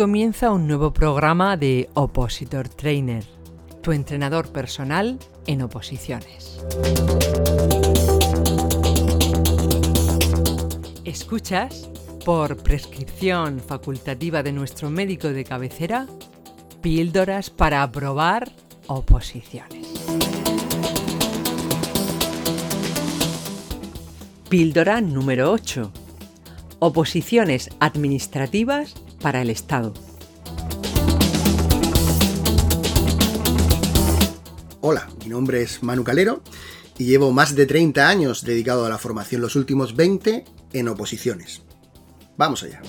comienza un nuevo programa de Opositor Trainer, tu entrenador personal en oposiciones. Escuchas, por prescripción facultativa de nuestro médico de cabecera, píldoras para aprobar oposiciones. Píldora número 8. Oposiciones administrativas para el Estado. Hola, mi nombre es Manu Calero y llevo más de 30 años dedicado a la formación, los últimos 20 en oposiciones. Vamos allá.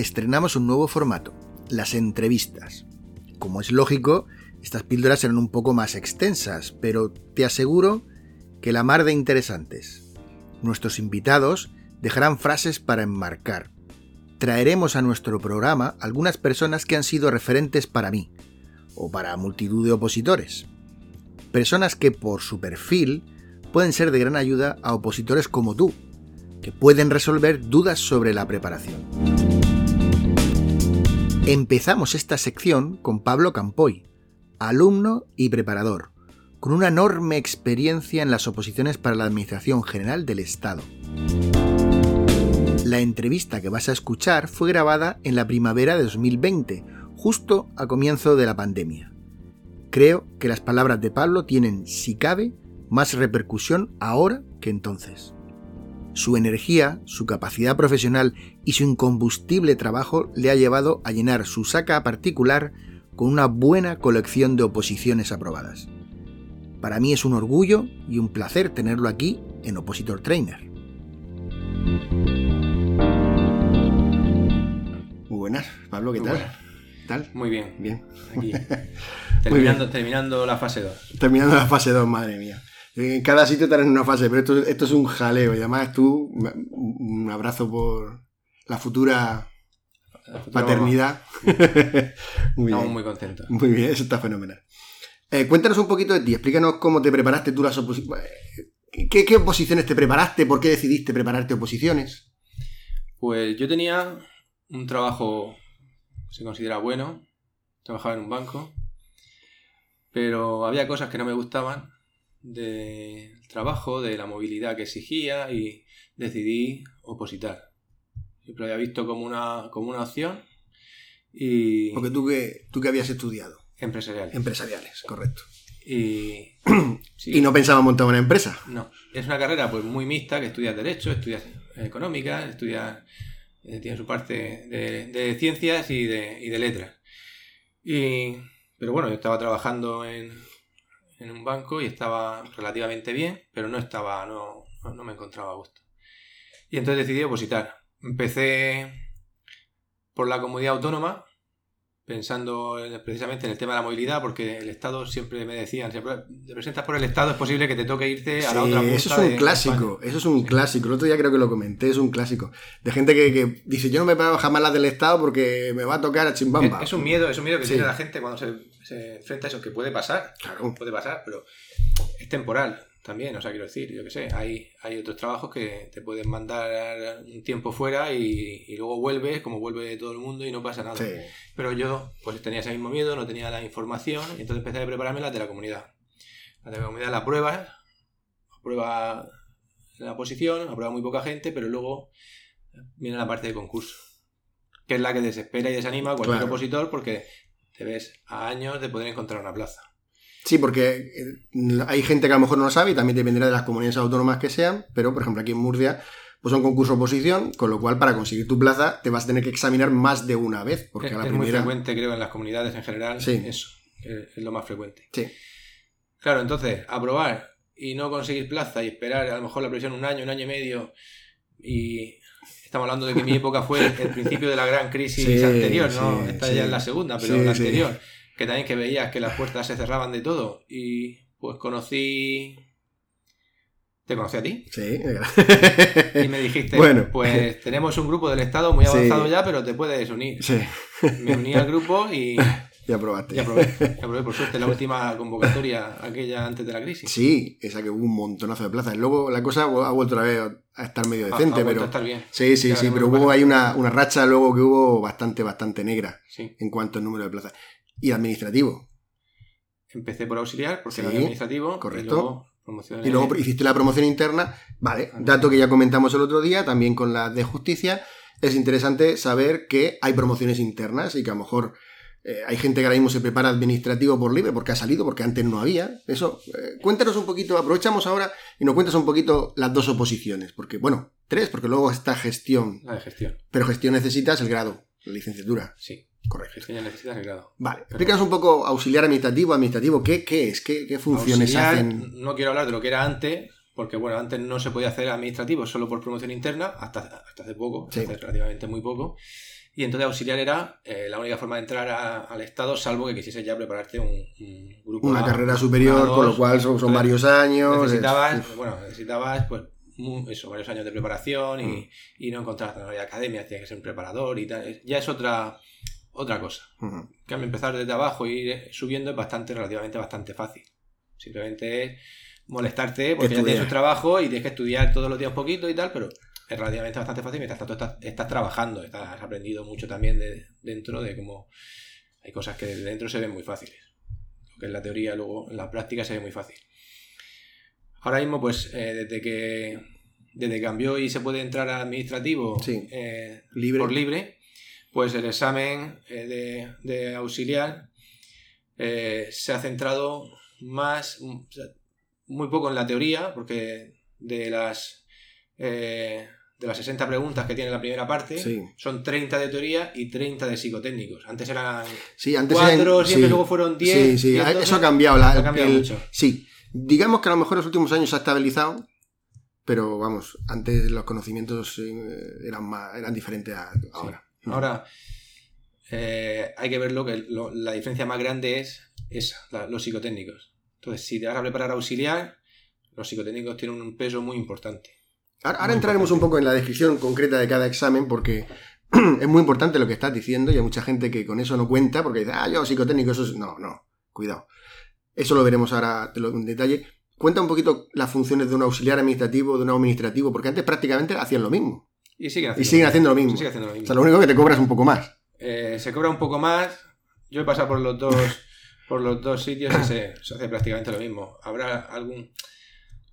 Estrenamos un nuevo formato, las entrevistas. Como es lógico, estas píldoras serán un poco más extensas, pero te aseguro que la mar de interesantes. Nuestros invitados dejarán frases para enmarcar. Traeremos a nuestro programa algunas personas que han sido referentes para mí, o para multitud de opositores. Personas que por su perfil pueden ser de gran ayuda a opositores como tú, que pueden resolver dudas sobre la preparación. Empezamos esta sección con Pablo Campoy, alumno y preparador, con una enorme experiencia en las oposiciones para la Administración General del Estado. La entrevista que vas a escuchar fue grabada en la primavera de 2020, justo a comienzo de la pandemia. Creo que las palabras de Pablo tienen, si cabe, más repercusión ahora que entonces. Su energía, su capacidad profesional y su incombustible trabajo le ha llevado a llenar su saca particular con una buena colección de oposiciones aprobadas. Para mí es un orgullo y un placer tenerlo aquí en Opositor Trainer. Muy buenas, Pablo, ¿qué Muy tal? buenas. ¿Qué tal? Muy bien. Bien. Aquí. Muy Terminando, bien. terminando la fase 2. Terminando la fase 2, madre mía. En cada sitio tenés una fase, pero esto, esto es un jaleo. Y además tú, un abrazo por la futura paternidad. muy Estamos muy contentos. Muy bien, eso está fenomenal. Eh, cuéntanos un poquito de ti, explícanos cómo te preparaste tú las oposiciones. ¿Qué, ¿Qué oposiciones te preparaste? ¿Por qué decidiste prepararte oposiciones? Pues yo tenía un trabajo que se considera bueno. Trabajaba en un banco. Pero había cosas que no me gustaban del trabajo, de la movilidad que exigía y decidí opositar. Siempre lo había visto como una, como una opción y Porque tú que, tú que habías estudiado. empresarial. Empresariales, correcto. Y, sí. Y no pensaba montar una empresa. No, es una carrera pues muy mixta, que estudias Derecho, estudias Económica, estudias... eh, tiene su parte de, de ciencias y de, y de letras. Y, pero bueno, yo estaba trabajando en, en un banco y estaba relativamente bien, pero no estaba, no, no, me encontraba a gusto. Y entonces decidí opositar. Empecé por la comunidad autónoma, pensando en- precisamente en el tema de la movilidad, porque el Estado siempre me decían, si te presentas por el Estado es posible que te toque irte a la Sí, otra punta eso es un de clásico, eso es un clásico. El otro día creo que lo comenté, es un clásico. De gente que, que dice, yo no me paro jamás las del Estado porque me va a tocar a chimbamba. Es, es un miedo, es un miedo que Sí. tiene la gente cuando se, se enfrenta a eso, que puede pasar, Claro. puede pasar, pero es temporal también, o sea, quiero decir, yo qué sé, hay, hay otros trabajos que te pueden mandar un tiempo fuera y, y luego vuelves, como vuelve todo el mundo y no pasa nada. Sí. Pero yo pues tenía ese mismo miedo, no tenía la información y entonces empecé a prepararme las de la comunidad. Las de la comunidad la pruebas, aprueba la posición, aprueba muy poca gente, pero luego viene la parte de concurso, que es la que desespera y desanima a cualquier Claro. opositor porque te ves a años de poder encontrar una plaza. Sí, porque eh, hay gente que a lo mejor no lo sabe y también dependerá de las comunidades autónomas que sean, pero por ejemplo aquí en Murcia pues son concurso oposición, con lo cual para conseguir tu plaza te vas a tener que examinar más de una vez, porque es a la es muy frecuente, creo, en las comunidades en general, Sí. eso, es lo más frecuente. Sí. Claro, entonces, aprobar y no conseguir plaza y esperar a lo mejor la presión un año, un año y medio y estamos hablando de que mi época fue el principio de la gran crisis Sí, anterior, ¿no? sí, Esta sí. ya es la segunda, pero la anterior, que también que veías que las puertas se cerraban de todo y pues conocí te conocí a ti. Sí. Y me dijiste, Bueno. pues tenemos un grupo del Estado muy avanzado ya, pero te puedes unir. Sí. Me uní al grupo y, Ya probaste. y aprobé. Y aprobé, por suerte, la última convocatoria, aquella antes de la crisis. Sí, esa que hubo un montonazo de plazas. Luego la cosa ha vuelto otra vez a estar medio Ha- ha decente, pero. a estar bien. Sí, sí, Ya, sí, pero hubo ahí una, una racha luego que hubo bastante, bastante negra Sí. en cuanto al número de plazas. Y administrativo. Empecé por auxiliar, porque Sí, era administrativo. correcto. Y luego. Y luego hiciste la promoción interna. Vale, dato que ya comentamos el otro día, también con la de justicia. Es interesante saber que hay promociones internas y que a lo mejor eh, hay gente que ahora mismo se prepara administrativo por libre porque ha salido, porque antes no había. Eso, eh, cuéntanos un poquito, aprovechamos ahora y nos cuentas un poquito las dos oposiciones. Porque, bueno, tres, porque luego está gestión. La de gestión. Pero gestión necesitas el grado, la licenciatura. Sí. Correcto. Gestión necesitas el grado. Vale, explícanos un poco auxiliar administrativo, administrativo, ¿qué, qué es? ¿Qué, qué funciones Auxiliar, hacen? No quiero hablar de lo que era antes, porque bueno, antes no se podía hacer administrativo solo por promoción interna, hasta, hasta hace poco, Sí. hace relativamente muy poco. Y entonces auxiliar era eh, la única forma de entrar a- al Estado, salvo que quisieses ya prepararte un, un grupo Una A, carrera superior, con lo cual son, varios años. es- Necesitabas, bueno, necesitabas pues eso, varios años de preparación y, Mm. y no encontrar no había academia, tienes que ser un preparador y tal. Ya es otra, otra cosa. En cambio, empezar desde abajo e ir subiendo es bastante, relativamente bastante fácil. Simplemente es molestarte porque ya tienes un trabajo y tienes que estudiar todos los días un poquito y tal, pero es relativamente bastante fácil mientras tanto estás, estás trabajando, estás, has aprendido mucho también de, dentro de cómo hay cosas que desde dentro se ven muy fáciles. Lo que en la teoría luego en la práctica se ve muy fácil. Ahora mismo, pues, eh, desde que desde que cambió y se puede entrar a administrativo Sí. eh, Libre. por libre, pues el examen eh, de, de auxiliar se ha centrado más, muy poco en la teoría, porque de las, eh, de las 60 preguntas que tiene la primera parte, Sí. son 30 de teoría y 30 de psicotécnicos. Antes eran Sí, antes 4, eran- siempre sí. luego fueron 10. Sí, sí, 10, eso 12. ha cambiado. la- Ha cambiado el- mucho. Sí, digamos que a lo mejor en los últimos años se ha estabilizado, pero vamos, antes los conocimientos eh, eran, más, eran diferentes a ahora. Ahora, eh, hay que verlo que lo- la diferencia más grande es esa, la- los psicotécnicos. Entonces, si te vas a preparar auxiliar, los psicotécnicos tienen un peso muy importante. Ahora, entraremos un poco en la descripción concreta de cada examen porque es muy importante lo que estás diciendo y hay mucha gente que con eso no cuenta porque dice, ah, yo psicotécnico, eso es... No, no, cuidado. Eso lo veremos ahora en detalle. Cuenta un poquito las funciones de un auxiliar administrativo, de un administrativo, porque antes prácticamente hacían lo mismo. Y siguen Y haciendo, siguen haciendo lo mismo. Se sigue haciendo lo O sea, lo único que te cobras un poco más. Eh, se cobra un poco más. Yo he pasado por los dos, por los dos sitios y se, se hace prácticamente lo mismo. Habrá algún,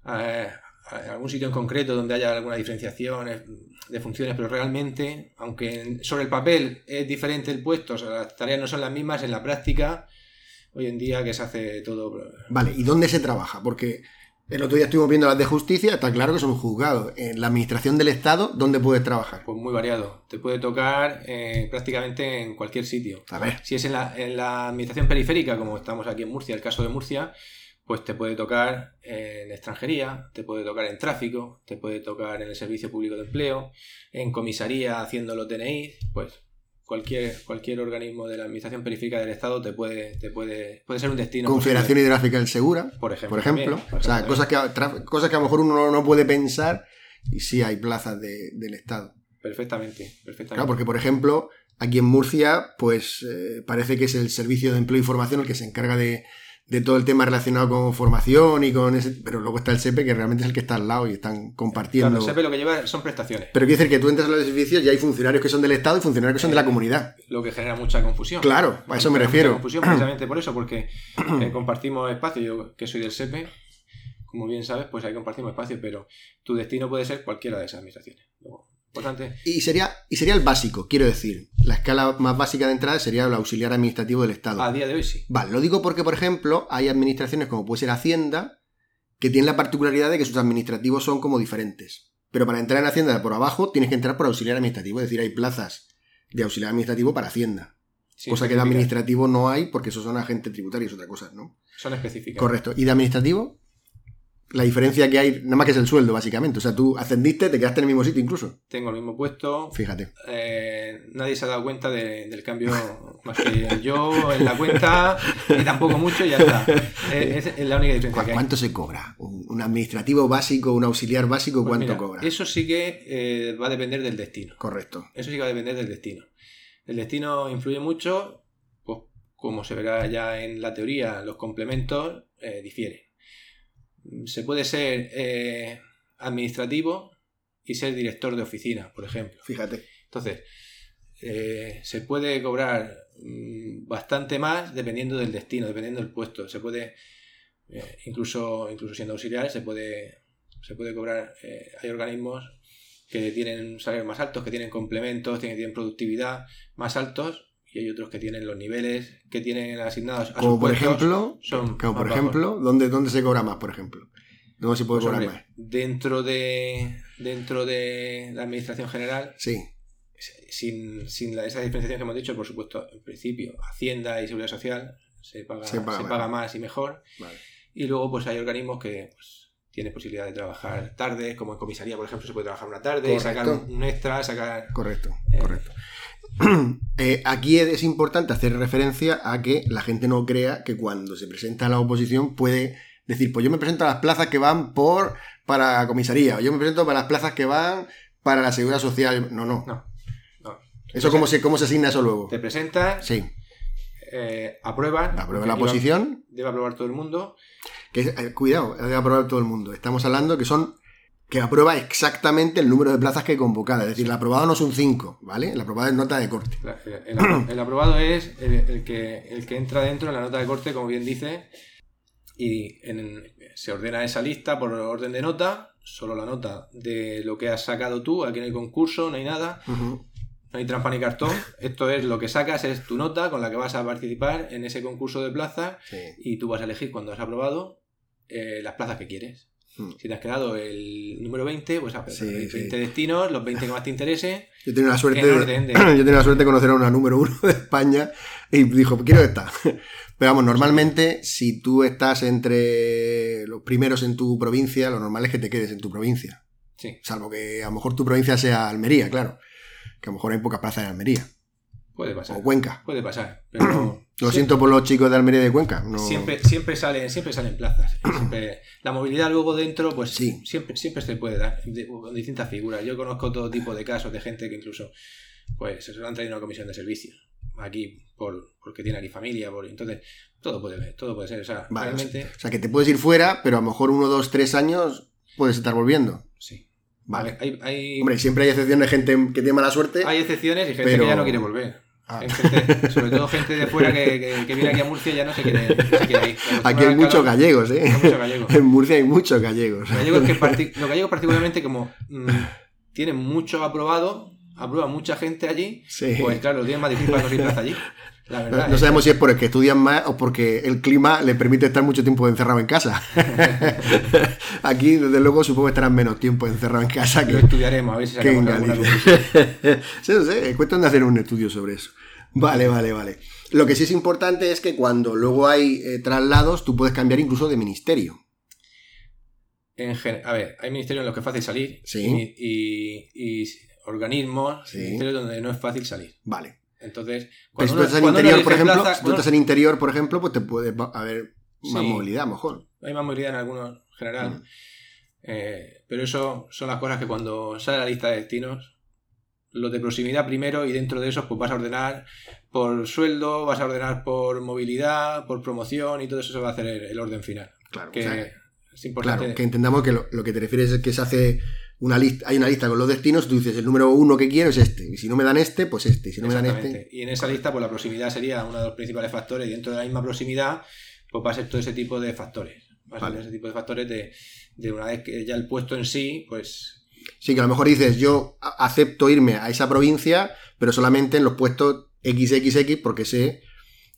eh, algún sitio en concreto donde haya alguna diferenciación eh, de funciones, pero realmente, aunque sobre el papel es diferente el puesto, o sea, las tareas no son las mismas, en la práctica, hoy en día que se hace todo Vale, ¿y dónde se trabaja? Porque el otro día estuvimos viendo las de justicia, está claro que son juzgados. En la administración del Estado, ¿dónde puedes trabajar? pues muy variado. Te puede tocar eh, prácticamente en cualquier sitio. A ver, Si es en la, en la administración periférica, como estamos aquí en Murcia, el caso de Murcia, pues te puede tocar en extranjería, te puede tocar en tráfico, te puede tocar en el servicio público de empleo, en comisaría haciendo los DNI, pues cualquier, cualquier organismo de la administración periférica del Estado te puede, te puede, puede ser un destino. Confederación Hidrográfica del Segura, por ejemplo. por ejemplo. también, por o sea, cosas que, cosas que a lo mejor uno no, no puede pensar y sí hay plazas de- del Estado. Perfectamente, perfectamente. Claro, porque por ejemplo, aquí en Murcia, pues eh, parece que es el Servicio de Empleo y Formación el que se encarga de, de todo el tema relacionado con formación y con ese... Pero luego está el SEPE, que realmente es el que está al lado y están compartiendo... Claro, el SEPE lo que lleva son prestaciones, Pero quiere decir que tú entras a los servicios y hay funcionarios que son del Estado y funcionarios que son de la comunidad. lo que genera mucha confusión. Claro, a eso me refiero. confusión precisamente por eso, porque eh, compartimos espacio. Yo, que soy del SEPE, como bien sabes, pues ahí compartimos espacio, pero tu destino puede ser cualquiera de esas administraciones. Importante, Y sería, y sería el básico, quiero decir. La escala más básica de entrada sería el auxiliar administrativo del Estado. a día de hoy sí. Vale, lo digo porque, por ejemplo, hay administraciones como puede ser Hacienda, que tienen la particularidad de que sus administrativos son como diferentes. Pero para entrar en Hacienda por abajo tienes que entrar por auxiliar administrativo, es decir, hay plazas de auxiliar administrativo para Hacienda. Sí, cosa que de administrativo no hay porque esos son agentes tributarios, otra cosa, ¿no? Son específicas. Correcto. ¿Y de administrativo? La diferencia que hay, nada más que es el sueldo, básicamente. O sea, tú ascendiste, te quedaste en el mismo sitio incluso. Tengo el mismo puesto. Fíjate. Eh, nadie se ha dado cuenta de- del cambio, más que yo en la cuenta, y tampoco mucho, y ya está. Es, es la única diferencia ¿Cu- que hay. ¿Cuánto se cobra? ¿Un un administrativo básico, un auxiliar básico, Pues cuánto mira, cobra? Eso sí que eh, va a depender del destino. Correcto. Eso sí que va a depender del destino. El destino influye mucho, pues como se verá ya en la teoría, los complementos eh, difieren. Se puede ser eh, administrativo y ser director de oficina, por ejemplo. Fíjate. Entonces, eh, se puede cobrar mm, bastante más dependiendo del destino, dependiendo del puesto. Se puede, eh, incluso, incluso siendo auxiliar, se puede, se puede cobrar. eh, hay organismos que tienen salarios más altos, que tienen complementos, tienen, tienen productividad más altos, y hay otros que tienen los niveles que tienen asignados a Como por ejemplo, son como por bajos. ejemplo, ¿dónde, ¿dónde se cobra más, por ejemplo? ¿Dónde se puede Pues, cobrar hombre, más? dentro de dentro de la administración general Sí, sin, sin la- esa diferenciación que hemos dicho, por supuesto, en principio, Hacienda y Seguridad Social se paga, Se se paga más. y mejor. vale. Y luego, pues hay organismos que pues, tienen posibilidad de trabajar tarde, como en comisaría, por ejemplo, se puede trabajar una tarde y sacar Correcto. un, un extra, sacar. Correcto, Eh. correcto. Eh, aquí es importante hacer referencia a que la gente no crea que cuando se presenta a la oposición puede decir, pues yo me presento a las plazas que van por para comisaría, o yo me presento para las plazas que van para la seguridad social. No, no. No. no. ¿Eso cómo se, cómo se asigna eso luego? Te presentas, Sí, eh, aprueban. la oposición, Debe aprobar todo el mundo. que eh, cuidado, debe aprobar todo el mundo. Estamos hablando que son que aprueba exactamente el número de plazas que convocada. Es decir, el aprobado no son cinco, ¿vale? El aprobado es nota de corte. La- El, el- el aprobado es el, el que, el que entra dentro en la nota de corte, como bien dice, y en- se ordena esa lista por orden de nota, solo la nota de lo que has sacado tú, aquí no hay concurso, no hay nada, no hay trampa ni cartón, esto es lo que sacas, es tu nota con la que vas a participar en ese concurso de plazas Sí. y tú vas a elegir cuando has aprobado eh, las plazas que quieres. Mm. Si te has quedado el número 20, pues has Sí, 20 sí. destinos, los 20 que más te interese, Yo tenía la suerte de, yo tenía la suerte de conocer a una número uno de España y dijo, quiero esta. Pero vamos, normalmente, si tú estás entre los primeros en tu provincia, lo normal es que te quedes en tu provincia. sí. Salvo que a lo mejor tu provincia sea Almería, claro. Que a lo mejor hay pocas plazas en Almería. Puede pasar. O Cuenca. Puede pasar. Pero Lo siento por los chicos de Almería y de Cuenca. no- siempre, siempre salen, siempre salen plazas. Siempre- la movilidad luego dentro, pues Sí. siempre, siempre se puede dar con distintas figuras. Yo conozco todo tipo de casos de gente que incluso pues se lo han traído a una comisión de servicios. Aquí, por, porque tiene aquí familia, por, entonces todo puede todo puede ser. O sea, Vale, realmente, O sea, que te puedes ir fuera, pero a lo mejor uno, dos, tres años puedes estar volviendo. sí. Vale. Hay, hay, Hombre, siempre hay excepciones de gente que tiene mala suerte. hay excepciones y gente pero- que ya no quiere volver. Ah. Gente- sobre todo gente de fuera que, que- que viene aquí a Murcia ya no se quiere, no se quiere ir. Aquí hay muchos gallegos, ¿eh? Hay muchos gallegos. En Murcia hay muchos gallegos. Los gallegos, que los gallegos particularmente como mm, tienen mucho aprobado, aprueba mucha gente allí, Sí. pues claro, lo tienen más difícil para conseguir plaza allí. La No, verdad. no es- sabemos si es porque estudian más o porque el clima le permite estar mucho tiempo encerrado en casa. Aquí, desde luego, supongo que estarán menos tiempo encerrado en casa Lo que, estudiaremos, a ver si sacamos alguna sí, no sé, cuestión de hacer un estudio sobre eso. Vale, vale, vale. Lo que sí es importante es que cuando luego hay eh, traslados, tú puedes cambiar incluso de ministerio. En a ver, hay ministerios en los que es fácil salir Sí. y, y- y organismos, Sí. ministerios donde no es fácil salir. Vale. Entonces, Pero si tú estás en cuando interior, por ejemplo, plaza- si tú estás en interior, por ejemplo, pues te puede haber más Sí. movilidad, a lo mejor. hay más movilidad en algunos en general. Eh, pero eso son las cosas que cuando sale la lista de destinos, los de proximidad primero y dentro de esos pues vas a ordenar por sueldo, vas a ordenar por movilidad, por promoción y todo eso se va a hacer el, el orden final. Claro, Que o sea, es importante. Claro, que entendamos que lo, lo que te refieres es que se hace una lista, hay una lista con los destinos, tú dices el número uno que quiero es este, y si no me dan este, pues este, y si no me dan este, Y en esa lista, pues la proximidad sería uno de los principales factores. Y dentro de la misma proximidad, pues va a ser todo ese tipo de factores. Va a ser ese tipo de factores de, de una vez que ya el puesto en sí, pues sí que a lo mejor dices yo acepto irme a esa provincia, pero solamente en los puestos XXX porque sé,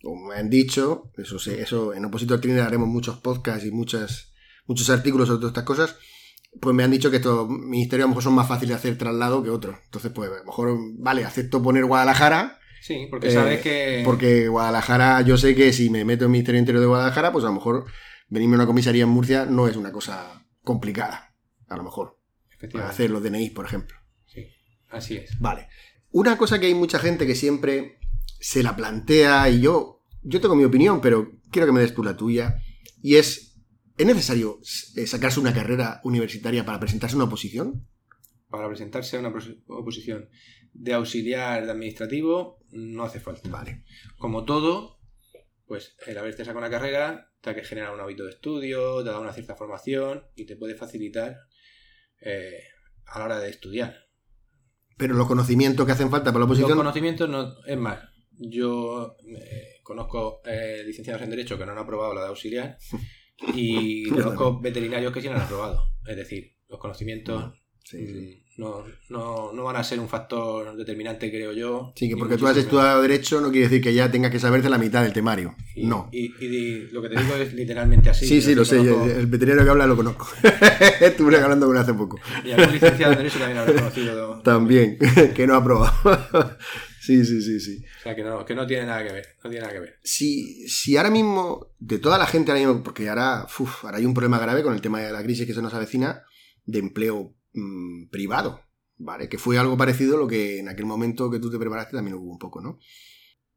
como me han dicho, eso sé, eso en Opositor Trainer haremos muchos podcasts y muchas, muchos artículos sobre todas estas cosas, pues me han dicho que estos ministerios a lo mejor son más fáciles de hacer traslado que otros. Entonces, pues a lo mejor, vale, acepto poner Guadalajara, sí, porque Eh, sabes que. Porque Guadalajara, yo sé que si me meto en el Ministerio Interior de Guadalajara, pues a lo mejor venirme a una comisaría en Murcia no es una cosa complicada, a lo mejor. Para hacer los DNI, por ejemplo. Sí, así es. Vale. Una cosa que hay mucha gente que siempre se la plantea, y yo, yo tengo mi opinión, pero quiero que me des tú la tuya, y es, ¿es necesario eh, sacarse una carrera universitaria para presentarse a una oposición? Para presentarse a una oposición de auxiliar de administrativo no hace falta. Vale. Como todo, pues el haberte sacado una carrera te ha que generar un hábito de estudio, te da una cierta formación y te puede facilitar eh, a la hora de estudiar. Pero los conocimientos que hacen falta para la oposición. Los conocimientos no. Es más, yo eh, conozco eh, licenciados en Derecho que no han aprobado la de auxiliar y conozco veterinarios que sí la han aprobado. Es decir, los conocimientos mm, No, van a ser un factor determinante, creo yo. Sí, que porque tú has estudiado Derecho no quiere decir que ya tengas que saberte la mitad del temario. no. Y, lo que te digo es literalmente así. Sí, sí, lo sé. El veterinario que habla lo conozco. Estuve hablando con él hace poco. Y algún licenciado en Derecho también habrá conocido. También, que no ha aprobado. Sí, sí, sí, sí. O sea, que no, que no tiene nada que ver. No tiene nada que ver. Si, si ahora mismo, de toda la gente ahora mismo, porque ahora, ahora hay un problema grave con el tema de la crisis que se nos avecina, de empleo mm, privado, ¿vale? Que fue algo parecido a lo que en aquel momento que tú te preparaste también hubo un poco, ¿no?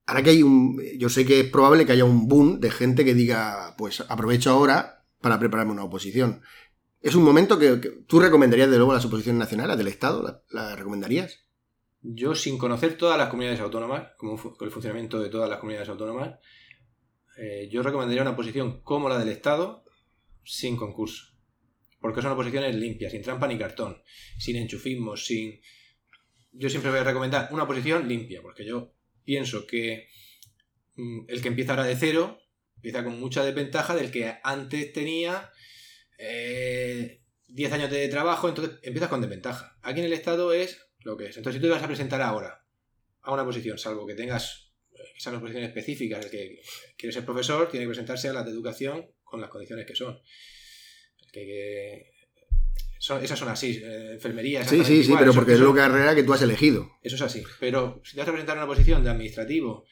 Ahora que hay un. Yo sé que es probable que haya un boom de gente que diga, pues aprovecho ahora para prepararme una oposición. ¿Es un momento que, tú recomendarías de luego las oposiciones nacionales del Estado? ¿La, la recomendarías? Yo, sin conocer todas las comunidades autónomas, como el funcionamiento de todas las comunidades autónomas, eh, yo recomendaría una posición como la del Estado, sin concurso. Porque son posiciones limpias, sin trampa ni cartón, sin enchufismo, sin... Yo siempre voy a recomendar una posición limpia, porque yo pienso que mm, el que empieza ahora de cero, empieza con mucha desventaja del que antes tenía 10 eh, años de trabajo, entonces empiezas con desventaja. Aquí en el Estado es lo que es. Entonces, si tú te vas a presentar ahora a una posición, salvo que tengas que sean una posición específica, el que quiere ser profesor tiene que presentarse a la de educación con las condiciones que son. que, esas son así, eh, enfermería. Sí, sí, sí, pero porque es la carrera que tú has elegido. Eso es así. Pero si te vas a presentar a una posición de administrativo,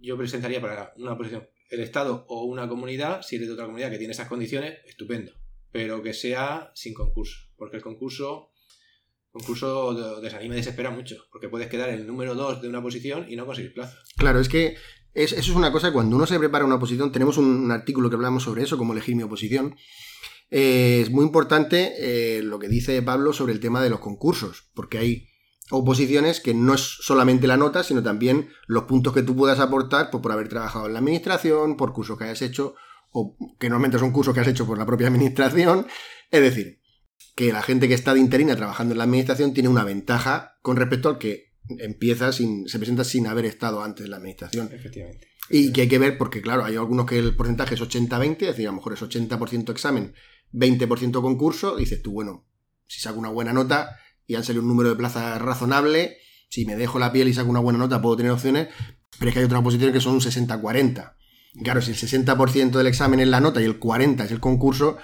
yo presentaría para una posición el Estado o una comunidad, si eres de otra comunidad que tiene esas condiciones, estupendo. Pero que sea sin concurso. Porque el concurso concurso desanima y desespera mucho, porque puedes quedar el número 2 de una posición y no conseguir plaza. Claro, es que eso es una cosa, cuando uno se prepara una oposición, tenemos un, artículo que hablamos sobre eso, como elegir mi oposición. Eh, es muy importante eh, lo que dice Pablo sobre el tema de los concursos, porque hay oposiciones que no es solamente la nota, sino también los puntos que tú puedas aportar por haber trabajado en la administración, por cursos que hayas hecho, o que normalmente son cursos que has hecho por la propia administración. Es decir, que la gente que está de interina trabajando en la administración tiene una ventaja con respecto al que empieza sin, se presenta sin haber estado antes en la administración. Efectivamente. Y que hay que ver, porque claro, hay algunos que el porcentaje es 80-20, es decir, a lo mejor es 80% examen, 20% concurso, dices tú, bueno, si saco una buena nota y han salido un número de plazas razonable, si me dejo la piel y saco una buena nota puedo tener opciones, pero es que hay otras posiciones que son un 60-40. Claro, si el 60% del examen es la nota y el 40% es el concurso,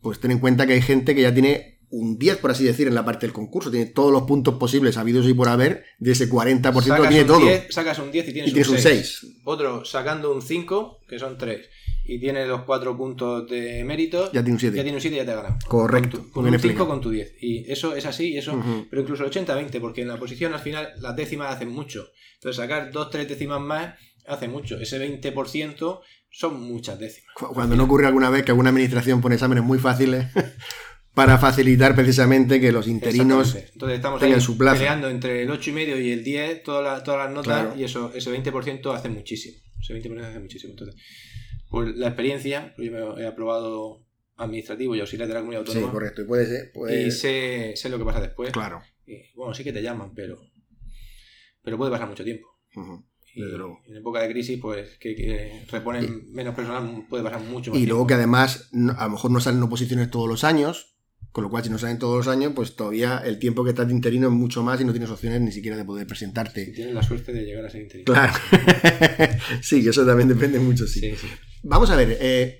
pues ten en cuenta que hay gente que ya tiene un 10, por así decir, en la parte del concurso. Tiene todos los puntos posibles habidos y por haber. De ese 40% tiene todo. sacas un 10 y tienes, un, 6. Otro sacando un 5, que son 3. Y tiene los 4 puntos de mérito. Ya tiene un 7. Ya tiene un 7 y ya te ha ganado. Correcto. Con, un 5 con tu 10. Y eso es así. y eso Pero incluso el 80-20, porque en la posición al final las décimas hacen mucho. Entonces sacar 2-3 décimas más hace mucho. Ese 20% son muchas décimas. Cuando no ocurre alguna vez que alguna administración pone exámenes muy fáciles para facilitar precisamente que los interinos Entonces estamos tengan su plaza. peleando entre el 8,5 y el 10 todas las notas y eso ese 20% hace muchísimo. Ese 20% hace muchísimo. Entonces, pues la experiencia, pues yo me he aprobado administrativo y auxiliar de la comunidad autónoma. Sí, correcto. Y puede ser. Y sé, sé, lo que pasa después. Claro. Y, bueno, sí que te llaman, pero, pero puede pasar mucho tiempo. En época de crisis, pues que, reponen menos personal puede pasar mucho más. Y luego que además, a lo mejor no salen oposiciones todos los años, con lo cual si no salen todos los años, pues todavía el tiempo que estás de interino es mucho más y no tienes opciones ni siquiera de poder presentarte. tienes la suerte de llegar a ser interino. Claro. sí, que eso también depende mucho, sí. Vamos a ver, eh,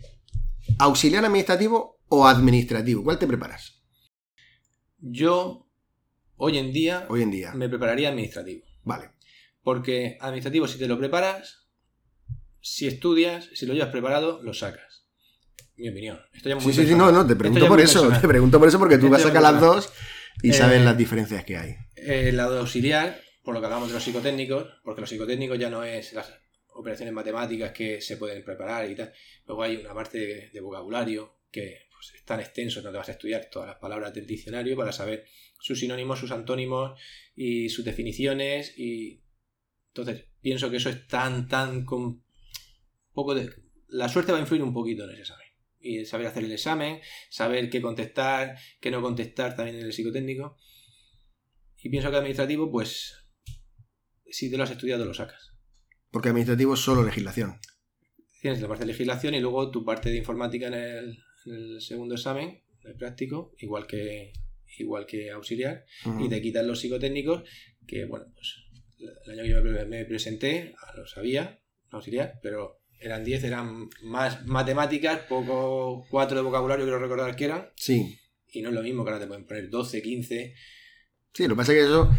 ¿auxiliar administrativo o administrativo? ¿Cuál te preparas? Yo, hoy en día, hoy en día. me prepararía administrativo. Vale. Porque administrativo, si te lo preparas, si estudias, si lo llevas preparado, lo sacas. Mi opinión. Esto ya Sí, muy sí, sí, personal. no, no, te pregunto por eso, personal. te pregunto por eso porque tú Esto vas a sacar las dos y Eh, sabes las diferencias que hay. El lado de auxiliar, por lo que hablamos de los psicotécnicos, porque los psicotécnicos ya no es las operaciones matemáticas que se pueden preparar y tal. Luego hay una parte de, de vocabulario que pues, es tan extenso, no te vas a estudiar todas las palabras del diccionario para saber sus sinónimos, sus antónimos y sus definiciones. Y entonces pienso que eso es tan, tan con poco de. La suerte va a influir un poquito en ese examen. Y saber hacer el examen, saber qué contestar, qué no contestar también en el psicotécnico. Y pienso que administrativo, pues, si te lo has estudiado, lo sacas. Porque administrativo es solo legislación. Tienes la parte de legislación y luego tu parte de informática en el, en el segundo examen, el práctico, igual que, igual que auxiliar. Y te quitan los psicotécnicos, que, bueno, pues, el año que yo me, pre- me presenté, ah, lo sabía, auxiliar, pero eran 10, eran más matemáticas, poco 4 de vocabulario, quiero recordar que eran. Sí, Y no es lo mismo que ahora te pueden poner 12, 15. sí, lo que pasa es que eso,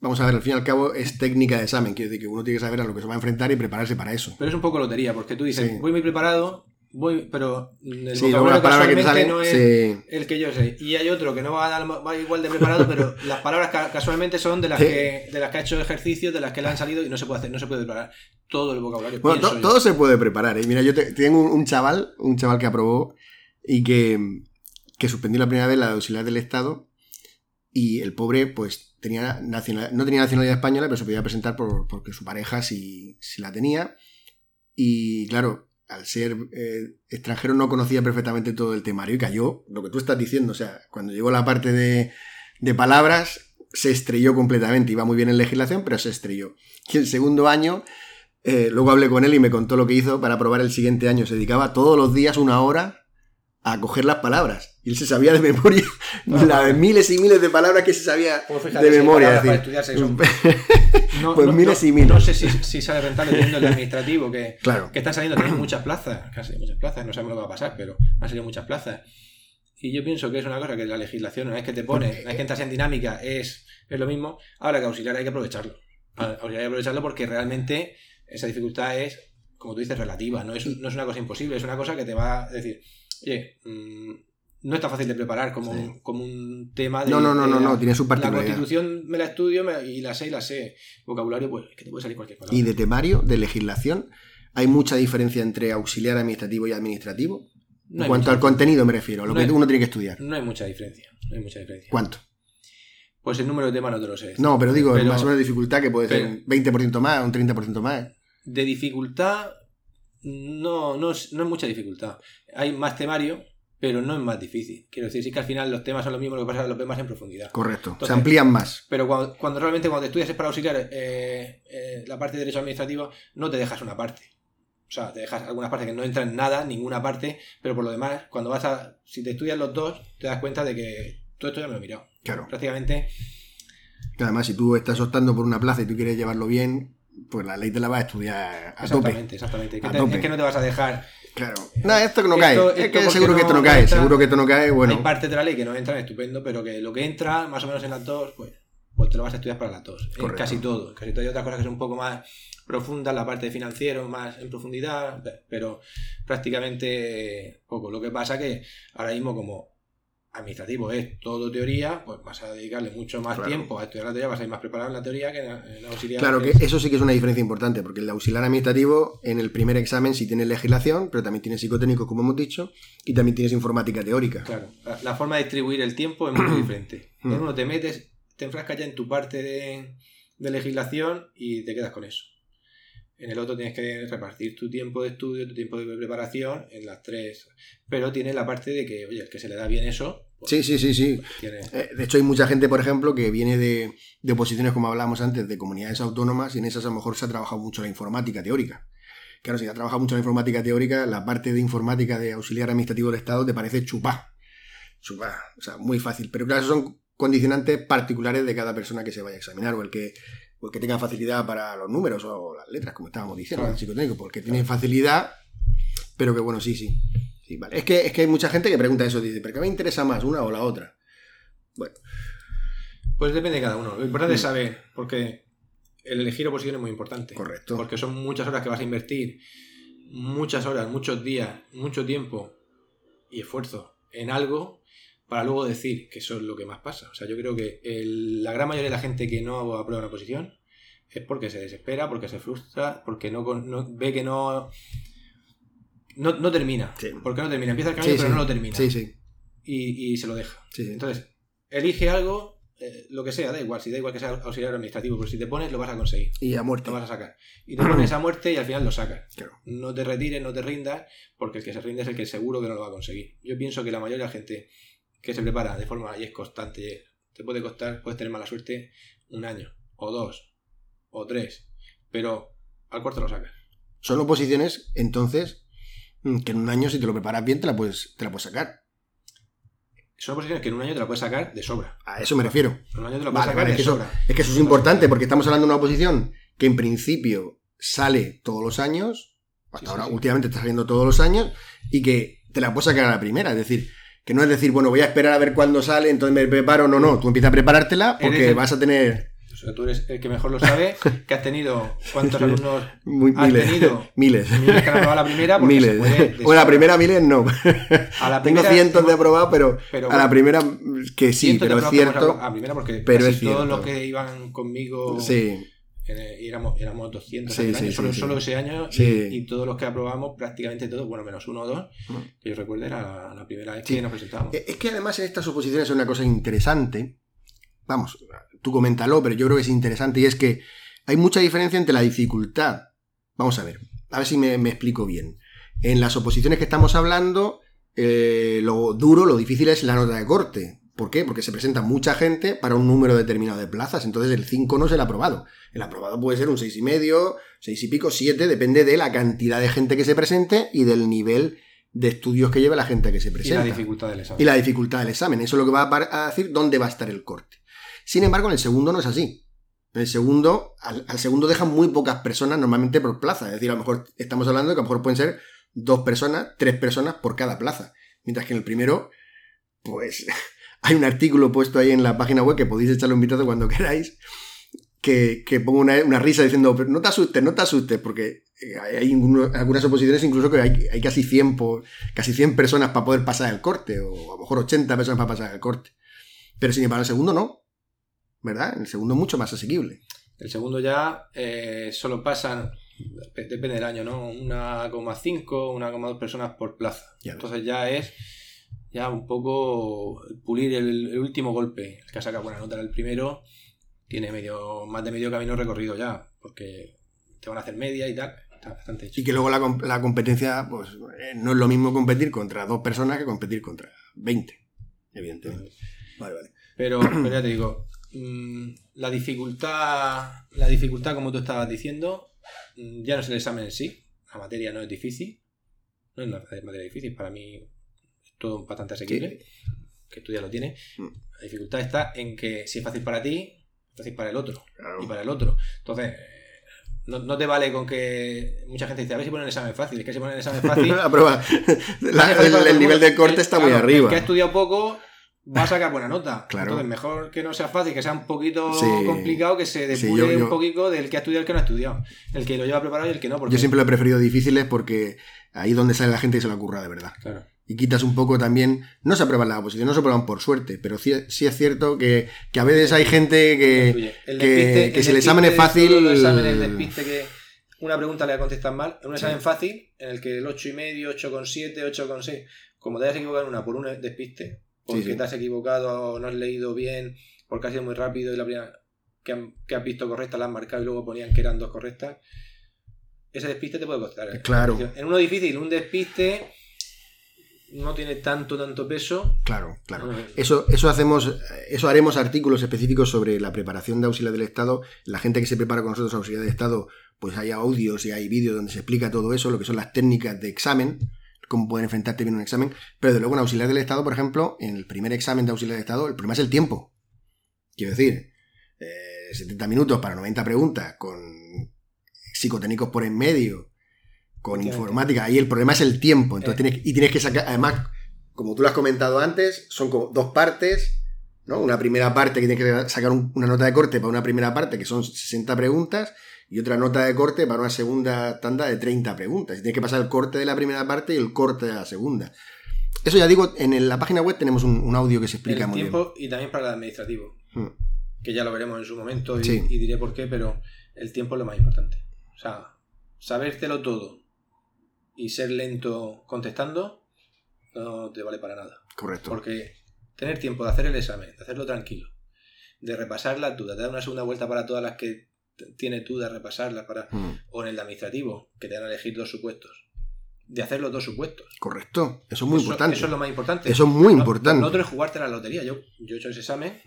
vamos a ver, al fin y al cabo es técnica de examen, quiere decir que uno tiene que saber a lo que se va a enfrentar y prepararse para eso. Pero es un poco lotería, porque tú dices, Sí. voy muy preparado, voy, pero el Sí, vocabulario palabras que te salen, no es sí. el que yo sé. Y hay otro que no va, a dar- va igual de preparado, pero las palabras ca- casualmente son de las, Sí. que, de las que ha hecho ejercicio, de las que le han salido y no se puede hacer, no se puede preparar todo el vocabulario. Bueno, to- todo se puede preparar. ¿eh? Mira, yo te- tengo un, un chaval, un chaval que aprobó y que, que suspendió la primera vez la de auxiliar del Estado y el pobre, pues, tenía nacional- no tenía nacionalidad española, pero se podía presentar por, porque su pareja sí, sí la tenía. Y claro, al ser eh, extranjero no conocía perfectamente todo el temario y cayó, lo que tú estás diciendo, o sea, cuando llegó la parte de, de palabras, se estrelló completamente. Iba muy bien en legislación, pero se estrelló. Y el segundo año eh, luego hablé con él y me contó lo que hizo para probar el siguiente año. Se dedicaba todos los días una hora a coger las palabras. Y él se sabía de memoria Ah, las vale. miles y miles de palabras que se sabía Pues fíjate, de si memoria. es para son- No, Pues no- miles no- y miles. No sé si, si sale rentable teniendo el administrativo, que, claro. que están saliendo también muchas plazas, que han salido muchas plazas, no sabemos lo que va a pasar, pero han salido muchas plazas. Y yo pienso que es una cosa que la legislación, una vez que te pone, Porque- una vez que entras en dinámica, es, es lo mismo. Ahora que auxiliar hay que aprovecharlo. Auxiliar hay que aprovecharlo porque realmente esa dificultad es, como tú dices, relativa. No es, no es una cosa imposible, es una cosa que te va a decir, oye, mm, no es tan fácil de preparar como, Sí. un, como un tema de. No, no, no, no, la- no, tiene su la particularidad. constitución me la estudio me- y la sé y la sé. Vocabulario, pues es que te puede salir cualquier palabra. Y de temario, de legislación, hay mucha diferencia entre auxiliar administrativo y administrativo. No en cuanto mucha- al contenido me refiero, lo No que hay- uno tiene que estudiar. No hay mucha diferencia. No hay mucha diferencia. ¿Cuánto? Pues el número de temas no te lo sé. No, pero digo, Pero- más o menos dificultad que puede ser un 20% más, un 30% más. De dificultad, no, no, no es mucha dificultad. Hay más temario, pero no es más difícil. Quiero decir, sí que al final los temas son los mismos, lo que pasa es que los ves más en profundidad. Correcto. Entonces- Se amplían más. Pero cuando, cuando realmente cuando estudias es para auxiliar eh, eh, la parte de derecho administrativo, no te dejas una parte. O sea, te dejas algunas partes que no entran en nada, ninguna parte, pero por lo demás, cuando vas a. Si te estudias los dos, te das cuenta de que todo esto ya me lo he mirado. Claro. Prácticamente Que Además, si tú estás optando por una plaza y tú quieres llevarlo bien, pues la ley te la vas a estudiar a tope. Exactamente, exactamente. Te- es que no te vas a dejar. Claro. Nada, esto que no cae. esto es que seguro que esto no- no no cae. entra- Seguro que esto no cae. Bueno, Hay partes de la ley que no entran, estupendo, pero que lo que entra, más o menos en las dos, pues, pues te lo vas a estudiar para las dos. En casi todo. En casi todo hay otras cosas que son un poco más profundas, la parte de financiero más en profundidad, pero prácticamente poco. Lo que pasa que ahora mismo como administrativo es todo teoría, pues vas a dedicarle mucho más Claro. tiempo a estudiar la teoría, vas a ir más preparado en la teoría que en la auxiliar. claro que es- eso sí que es una diferencia importante, porque el auxiliar administrativo en el primer examen sí tiene legislación, pero también tiene psicotécnico, como hemos dicho, y también tienes informática teórica. Claro, la, la forma de distribuir el tiempo es muy diferente. En uno te metes, te enfrascas ya en tu parte de, de legislación y te quedas con eso. En el otro tienes que repartir tu tiempo de estudio, tu tiempo de preparación en las tres. Pero tiene la parte de que, oye, el que se le da bien eso, Sí, sí, sí, sí. tiene... Eh, De hecho, hay mucha gente, por ejemplo, que viene de, de posiciones, como hablábamos antes, de comunidades autónomas, y en esas a lo mejor se ha trabajado mucho la informática teórica. Claro, si ha trabajado mucho la informática teórica, la parte de informática de auxiliar administrativo del Estado te parece chupá. Chupá. O sea, muy fácil. Pero claro, esos son condicionantes particulares de cada persona que se vaya a examinar, o el que, o el que tenga facilidad para los números o las letras, como estábamos diciendo, Claro. el psicotécnico, porque tiene facilidad, pero que bueno, sí, sí. Sí, vale. es, que, es que hay mucha gente que pregunta eso, dice, ¿pero qué me interesa más, una o la otra? Bueno, Pues depende de cada uno. Lo importante es saber, porque el elegir oposición es muy importante. Correcto. Porque son muchas horas que vas a invertir, muchas horas, muchos días, mucho tiempo y esfuerzo en algo para luego decir que eso es lo que más pasa. O sea, yo creo que el- la gran mayoría de la gente que no aprueba una posición es porque se desespera, porque se frustra, porque no- ve que no, no, no termina. Sí. Porque no termina. Empieza el camino, Sí, pero sí. no lo termina. Sí, sí. Y, y se lo deja. sí, sí. Entonces, elige algo, eh, lo que sea, da igual. Si da igual que sea auxiliar administrativo, pero si te pones, lo vas a conseguir. y a muerte. Lo vas a sacar. Y te pones a muerte y al final lo sacas. Claro. No te retires, no te rindas, porque el que se rinde es el que seguro que no lo va a conseguir. Yo pienso que la mayoría de la gente que se prepara de forma y es constante, te puede costar, puedes tener mala suerte un año, o dos, o tres, pero al cuarto lo sacas. Son oposiciones, entonces, que en un año, si te lo preparas bien, te la puedes, te la puedes sacar. Son posiciones que en un año te la puedes sacar de sobra. A eso me refiero. En un año te la Vale, puedes sacar vale, de es que eso- sobra. Es que eso es importante, porque estamos hablando de una oposición que en principio sale todos los años, hasta Sí, ahora sí. últimamente está saliendo todos los años, y que te la puedes sacar a la primera. Es decir, que no es decir, bueno, voy a esperar a ver cuándo sale, entonces me preparo. No, no, tú empiezas a preparártela porque vas a tener O sea, tú eres el que mejor lo sabe, que has tenido cuántos alumnos muy- has miles. tenido Miles. miles que han aprobado la primera Miles. se puede de Bueno, la primera miles no. a la Tengo cientos de aprobados, pero pero a la primera que sí, pero es cierto. A primera porque pero casi es cierto. todos los que iban conmigo Sí, éramos, éramos 200 Sí, aquel sí, año, sí, solo, ese año y- todos los que aprobamos, prácticamente todos, bueno, menos uno o dos, Mm. que yo recuerdo era la, la primera vez que nos presentábamos. Eh, Es que además en estas oposiciones es una cosa interesante. Vamos, tú coméntalo, pero yo creo que es interesante y es que hay mucha diferencia entre la dificultad. Vamos a ver, a ver si me, me explico bien. En las oposiciones que estamos hablando, eh, lo duro, lo difícil es la nota de corte. ¿Por qué? Porque se presenta mucha gente para un número determinado de plazas. Entonces el 5 no es el aprobado. El aprobado puede ser un 6,5, 6 y pico, 7, depende de la cantidad de gente que se presente y del nivel de estudios que lleva la gente que se y presenta la dificultad del examen. y la dificultad del examen. Eso es lo que va a decir dónde va a estar el corte. Sin embargo, en el segundo no es así. En el segundo, al, segundo dejan muy pocas personas normalmente por plaza. Es decir, a lo mejor estamos hablando de que a lo mejor pueden ser dos personas, tres personas por cada plaza. Mientras que en el primero, pues hay un artículo puesto ahí en la página web que podéis echarle un vistazo cuando queráis, que, que pongo una, risa diciendo, pero no te asustes, no te asustes, porque eh, hay, algunas oposiciones incluso que hay, hay casi 100, po- casi 100 personas para poder pasar el corte, o a lo mejor 80 personas para pasar el corte. Pero sin embargo, el segundo no. ¿Verdad? El segundo mucho más asequible. El segundo ya eh, solo pasan, dep- depende del año, ¿no? 1,5, 1,2 personas por plaza. Ya. Entonces ya es ya un poco pulir el, el último golpe. El que saca buena nota en el primero tiene medio más de medio camino recorrido ya, porque te van a hacer media y tal. Está bastante hecho. Y que luego la, com- la competencia, pues eh, no es lo mismo competir contra dos personas que competir contra 20, evidentemente. Vale, vale. Pero, pero ya te digo, mm, la dificultad, la dificultad, como tú estabas diciendo, mm, ya no es el examen en sí. La materia no es difícil. No es una materia difícil. Para mí es todo bastante asequible. Que tú ya lo tienes. Mm. La dificultad está en que si es fácil para ti, es fácil para el otro. Claro. Y para el otro. Entonces, no, no te vale con que mucha gente dice, a ver si ponen el examen fácil. Es que si ponen el examen fácil, La prueba. La- el, nivel de corte está muy claro, arriba. El que ha estudiado poco va a sacar buena nota. Claro. Entonces, mejor que no sea fácil, que sea un poquito Sí. complicado, que se Sí, depure yo- yo- un poquito del que ha estudiado y el que no ha estudiado. El que lo lleva preparado y el que no. Porque, Yo siempre lo he preferido difíciles porque ahí es donde sale la gente que se la curra de verdad. Claro. Y quitas un poco también. No se aprueban las oposiciones, no se aprueban por suerte, pero sí, sí es cierto que, que a veces hay gente que. El que- despiste- que el si el examen es fácil- los exámenes, el despiste que una pregunta le contestan mal. En un examen fácil, en el que el 8,5, 8,7, 8,6, como te hayas equivocado en una por un despiste, porque Sí, sí. te has equivocado o no has leído bien, porque has sido muy rápido y la primera que, han- que has visto correcta la han marcado y luego ponían que eran dos correctas, ese despiste te puede costar. ¿eh? Claro. En uno difícil, un despiste no tiene tanto, tanto peso. Claro, claro. Eso, eso hacemos, eso haremos artículos específicos sobre la preparación de auxiliar del Estado. La gente que se prepara con nosotros auxiliar del Estado, pues hay audios y hay vídeos donde se explica todo eso, lo que son las técnicas de examen, cómo pueden enfrentarte bien un examen. Pero de luego en auxiliar del Estado, por ejemplo, en el primer examen de auxiliar del Estado, el problema es el tiempo. Quiero decir, eh, 70 minutos para 90 preguntas con psicotécnicos por en medio, con informática. Ahí el problema es el tiempo. Entonces Eh. tienes, y tienes que sacar, además, como tú lo has comentado antes, son como dos partes. ¿no? Una primera parte que tiene que sacar un- una nota de corte para una primera parte, que son 60 preguntas, y otra nota de corte para una segunda tanda de 30 preguntas. Y tienes que pasar el corte de la primera parte y el corte de la segunda. Eso ya digo, en la página web tenemos un, un audio que se explica el muy tiempo y también para el administrativo, bien. Mm. que ya lo veremos en su momento y, Sí. y diré por qué, pero el tiempo es lo más importante. O sea, sabértelo todo y ser lento contestando no te vale para nada. Correcto. Porque tener tiempo de hacer el examen, de hacerlo tranquilo, de repasar las dudas, de dar una segunda vuelta para todas las que t- tiene dudas, repasarlas para Mm. o en el administrativo, que te van a elegir dos supuestos, de hacer los dos supuestos. Correcto. Eso es muy Eso- importante. Eso es lo más importante. Eso es muy No- importante. Lo otro es jugarte la lotería. Yo, yo he hecho ese examen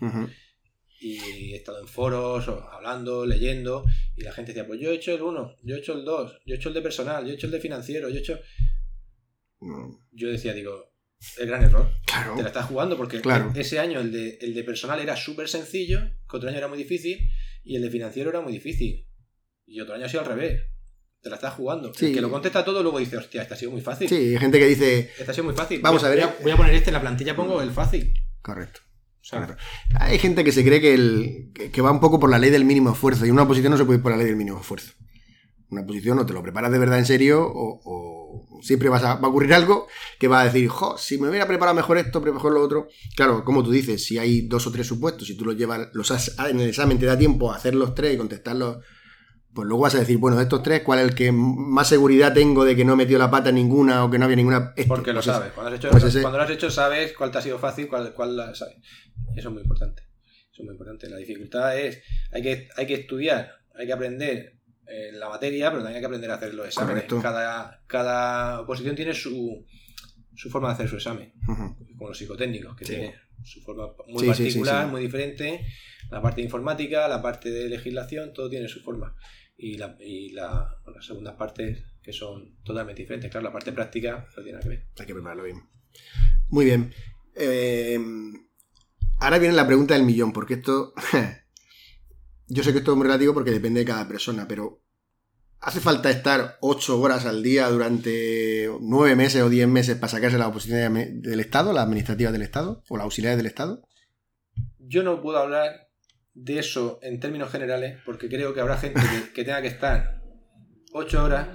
y he estado en foros, hablando, leyendo, y la gente decía, pues yo he hecho el 1, yo he hecho el 2, yo he hecho el de personal, yo he hecho el de financiero, yo he hecho... Mm, Yo decía, digo, el gran error. Claro. Te la estás jugando porque Claro. ese año el de, el de personal era súper sencillo, que otro año era muy difícil, y el de financiero era muy difícil. Y otro año ha sido al revés. Te la estás jugando. Sí. El que lo contesta todo luego dice, hostia, esta ha sido muy fácil. Sí, hay gente que dice. Esta ha sido muy fácil. Vamos Voy a ver, Voy a, voy a poner este en la plantilla, pongo el fácil. Correcto. O sea, Correcto. Hay gente que se cree que, el, que, va un poco por la ley del mínimo esfuerzo y una posición no se puede ir por la ley del mínimo esfuerzo. Una posición o te lo preparas de verdad en serio o, o siempre vas a, va a ocurrir algo que va a decir, jo, si me hubiera preparado mejor esto, mejor lo otro. Claro, como tú dices, si hay dos o tres supuestos, si tú los llevas, los has, en el examen te da tiempo a hacer los tres y contestarlos, pues luego vas a decir, bueno, de estos tres, ¿cuál es el que más seguridad tengo de que no he metido la pata en ninguna o que no había ninguna? Este, porque lo pues sabes. Cuando, has hecho, Pues cuando lo has hecho, sabes cuál te ha sido fácil, cuál, cuál la sabes. Eso es muy importante. Eso es muy importante. La dificultad es, hay que, hay que estudiar, hay que aprender eh, la materia, pero también hay que aprender a hacer los exámenes. Correcto. Cada, cada oposición tiene su, su forma de hacer su examen. Ujú. como los psicotécnicos, que Sí. tiene su forma muy sí, particular, sí. muy diferente. La parte de informática, la parte de legislación, todo tiene su forma. Y, la, y la- bueno, las segundas partes que son totalmente diferentes. Claro, la parte práctica no tiene nada que ver. Hay que prepararlo bien. Muy bien. Eh, ahora viene la pregunta del millón, porque esto. Yo sé que esto es muy relativo porque depende de cada persona, pero ¿hace falta estar 8 horas al día durante 9 meses o 10 meses para sacarse la oposición de- del Estado, las administrativas del Estado o las auxiliares del Estado? Yo no puedo hablar de eso en términos generales porque creo que habrá gente que, que tenga que estar 8 horas,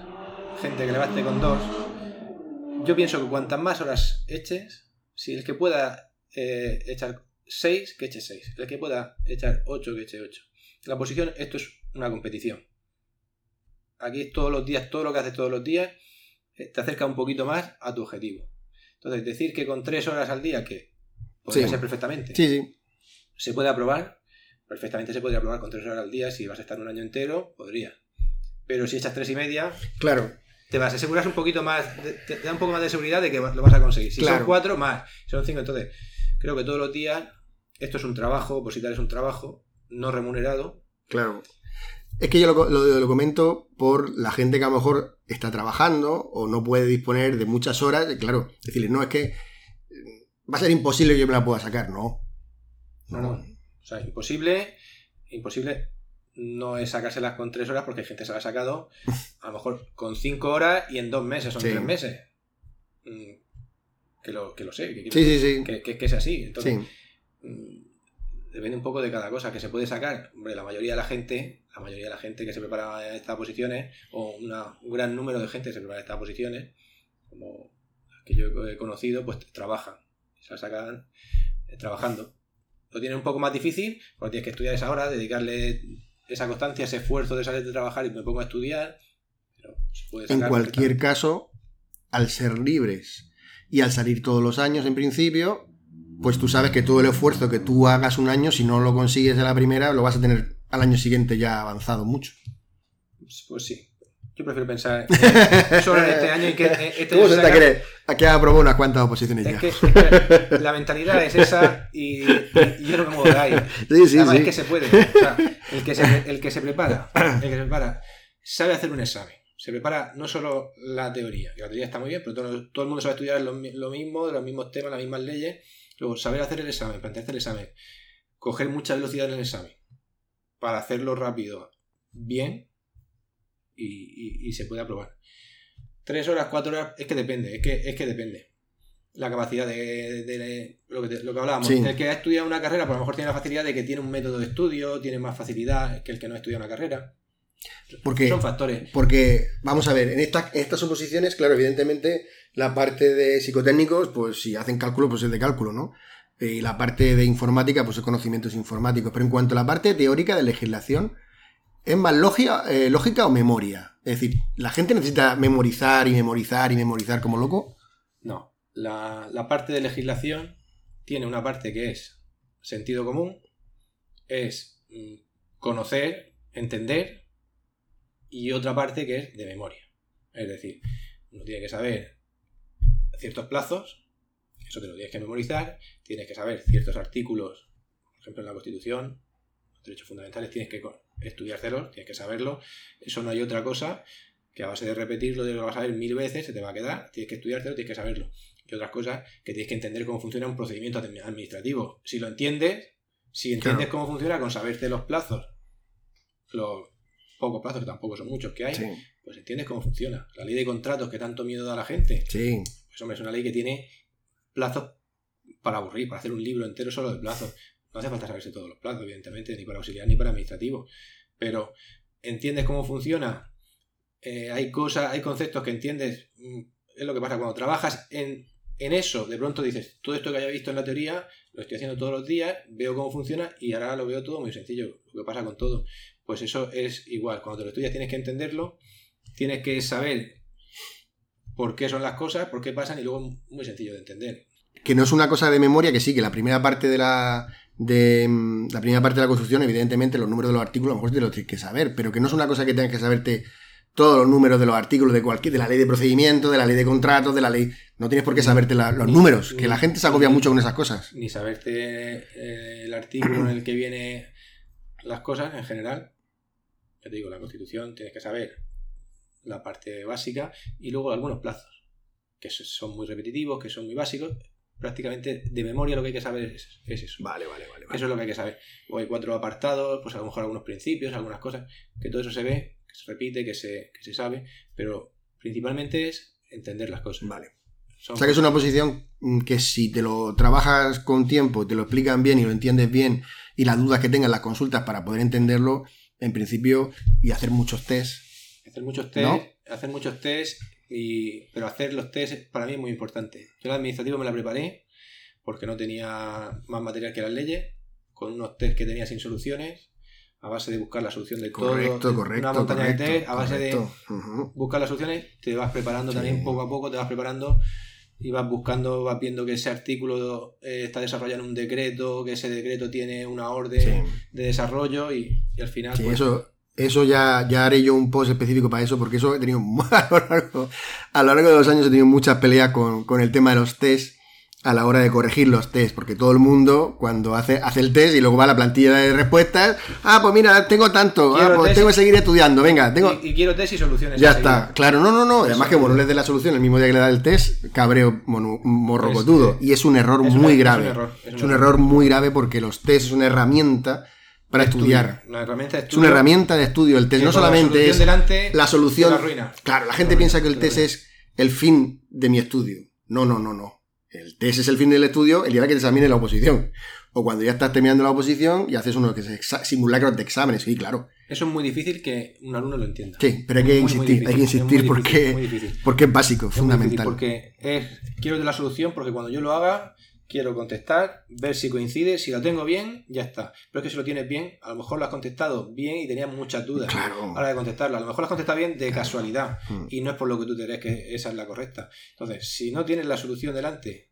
gente que le baste con 2. Yo pienso que cuantas más horas eches, si el que pueda eh, echar 6, que eche 6. El que pueda echar 8, que eche 8. La posición, esto es una competición. Aquí es todos los días, todo lo que haces todos los días, eh, te acerca un poquito más a tu objetivo. Entonces, decir que con 3 horas al día, que podría Sí. ser perfectamente, Sí, sí. ¿Se puede aprobar? Perfectamente se podría aprobar con tres horas al día. Si vas a estar un año entero, podría. Pero si echas tres y media, Claro. te vas a asegurar un poquito más, te, te da un poco más de seguridad de que lo vas a conseguir. Si Claro. son cuatro, más. Si son cinco, entonces, creo que todos los días, esto es un trabajo, opositar es un trabajo no remunerado. Claro. Es que yo lo, lo- lo comento por la gente que a lo mejor está trabajando o no puede disponer de muchas horas. y Claro, decirle, no, es que eh, va a ser imposible que yo me la pueda sacar. No. No, no. O sea, imposible, imposible no es sacárselas con tres horas porque hay gente que se la ha sacado a lo mejor con cinco horas y en dos meses o en Sí. tres meses. Mm, Que lo, que lo sé, que, Sí, sí, sí. que, que- que es así. Entonces, Sí. mm, depende un poco de cada cosa que se puede sacar. Hombre, la mayoría de la gente, la mayoría de la gente que se prepara a estas posiciones, o una- un gran número de gente que se prepara a estas posiciones, como las que yo he conocido, pues trabajan. Se la sacan eh, trabajando. Lo tienen un poco más difícil, porque tienes que estudiar esa hora, dedicarle esa constancia, ese esfuerzo de salir de trabajar y me pongo a estudiar. Pero se puede En cualquier caso, al ser libres y al salir todos los años en principio, pues tú sabes que todo el esfuerzo que tú hagas un año, si no lo consigues a la primera, lo vas a tener al año siguiente ya avanzado mucho. Pues sí. Yo prefiero pensar eh, solo en este año y que eh, este ¿Cómo año se te sacar- cree? Aquí ha aprobado unas cuantas oposiciones Es ya. que, es que la mentalidad es esa y, y- y yo no me muevo de ahí. Sí, sí, Además, sí. es que se puede. O sea, el, que se, el que se prepara, el que se prepara, sabe hacer un examen. Se prepara no solo la teoría, que la teoría está muy bien, pero todo, todo el mundo sabe estudiar lo, lo mismo, de los mismos temas, las mismas leyes. Luego, saber hacer el examen, plantearse el examen, coger mucha velocidad en el examen para hacerlo rápido, bien, y, y- y se puede aprobar. Tres horas, cuatro horas, es que depende, es que, es que depende. la capacidad de, de- lo, que te- lo que hablábamos. Sí. El que ha estudiado una carrera, pues a lo mejor tiene la facilidad de que tiene un método de estudio, tiene más facilidad que el que no ha estudiado una carrera. Porque, Son factores. porque vamos a ver, en, esta- en estas oposiciones, claro, evidentemente, la parte de psicotécnicos, pues si hacen cálculo, pues es de cálculo, ¿no? Y la parte de informática, pues es conocimientos informáticos. Pero en cuanto a la parte teórica de legislación, ¿es más lógica, eh, lógica o memoria? Es decir, ¿la gente necesita memorizar y memorizar y memorizar como loco? No. La, la parte de legislación tiene una parte que es sentido común, es mm, conocer, entender, y otra parte que es de memoria. Es decir, uno tiene que saber ciertos plazos, eso te lo tienes que memorizar, tienes que saber ciertos artículos, por ejemplo en la Constitución, los derechos fundamentales, tienes que estudiártelos, tienes que saberlo, eso no hay otra cosa que a base de repetirlo, de lo vas a ver mil veces, se te va a quedar, tienes que estudiártelo, tienes que saberlo. Y otras cosas que tienes que entender cómo funciona un procedimiento admi- administrativo. Si lo entiendes, si entiendes Claro. cómo funciona con saberte los plazos, los pocos plazos, que tampoco son muchos que hay, Sí, pues entiendes cómo funciona. La ley de contratos que tanto miedo da a la gente, sí. Pues hombre, es una ley que tiene plazos para aburrir, para hacer un libro entero solo de plazos. No hace falta saberse todos los plazos, evidentemente, ni para auxiliar ni para administrativo. Pero entiendes cómo funciona. eh, hay cosas, hay conceptos que entiendes. mm, Es lo que pasa cuando trabajas en, en eso. De pronto dices, todo esto que haya visto en la teoría, lo estoy haciendo todos los días, veo cómo funciona y ahora lo veo todo muy sencillo. Lo que pasa con todo. Pues eso es igual. Cuando te lo estudias tienes que entenderlo, tienes que saber por qué son las cosas, por qué pasan y luego muy sencillo de entender. que no es una cosa de memoria, que sí, que la primera parte de la de mm, la primera parte de la construcción, evidentemente, los números de los artículos a lo mejor te los tienes que saber, pero que no es una cosa que tengas que saberte todos los números de los artículos de cualquier, de la ley de procedimiento, de la ley de contratos, de la ley. No tienes por qué saberte la- los Ni- números, que ni- la gente se agobia ni- mucho con esas cosas. Ni saberte eh, el artículo en el que viene las cosas en general. Ya te digo, la constitución tienes que saber la parte básica y luego algunos plazos, que so- son muy repetitivos, que son muy básicos. Prácticamente de memoria lo que hay que saber es, es eso. Vale, vale, vale. Eso es lo que hay que saber. Luego hay cuatro apartados, pues a lo mejor algunos principios, algunas cosas, que todo eso se ve, que se repite, que se, que se sabe, pero principalmente es entender las cosas. Vale. Son O sea que es una posición que si te lo trabajas con tiempo, te lo explican bien y lo entiendes bien, y las dudas que tengas las consultas para poder entenderlo, en principio, y hacer muchos test. Hacer muchos test, ¿No? hacer muchos test, y, pero hacer los test para mí es muy importante. Yo el administrativo me la preparé porque no tenía más material que las leyes, con unos test que tenía sin soluciones, a base de buscar la solución de Correcto, todo, correcto. una montaña correcto, de test, a base de buscar las soluciones, te vas preparando Sí. también poco a poco, te vas preparando y vas buscando, vas viendo que ese artículo eh, está desarrollado en un decreto, que ese decreto tiene una orden Sí. de desarrollo y, y al final Sí, pues, eso, eso ya, ya haré yo un post específico para eso, porque eso he tenido a lo largo, a lo largo de los años he tenido muchas peleas con, con el tema de los test a la hora de corregir los test, porque todo el mundo cuando hace, hace el test y luego va a la plantilla de respuestas, ah, pues mira, tengo tanto, ah, pues tengo que seguir estudiando, venga, tengo... y, y quiero test y soluciones. Ya está, claro, no, no, no, además Eso que bueno, les dé la solución el mismo día que le da el test, cabreo morrocotudo, que- y es un error es muy una- es un grave, error, es un error muy grave porque los test es una herramienta para Estudio, estudiar. Una herramienta de Es una herramienta de estudio el test, no la solamente solución es delante la solución. la arruina. Claro, la gente Te la piensa que el te la test es el fin de mi estudio. No, no, no, no. El test es el fin del estudio el día que te examine la oposición. O cuando ya estás terminando la oposición y haces uno que es exa- simulacros de exámenes. Sí, claro. Eso es muy difícil que un alumno lo entienda. Sí, pero hay que Muy, muy insistir, difícil, hay que insistir porque, difícil. porque es básico, Es fundamental. porque es, quiero de la solución porque cuando yo lo haga quiero contestar, ver si coincide, si lo tengo bien, ya está. Pero es que si lo tienes bien, a lo mejor lo has contestado bien y tenías muchas dudas Claro. a la hora de contestarlo. A lo mejor lo has contestado bien de casualidad Mm. y no es por lo que tú te crees que esa es la correcta. Entonces, si no tienes la solución delante,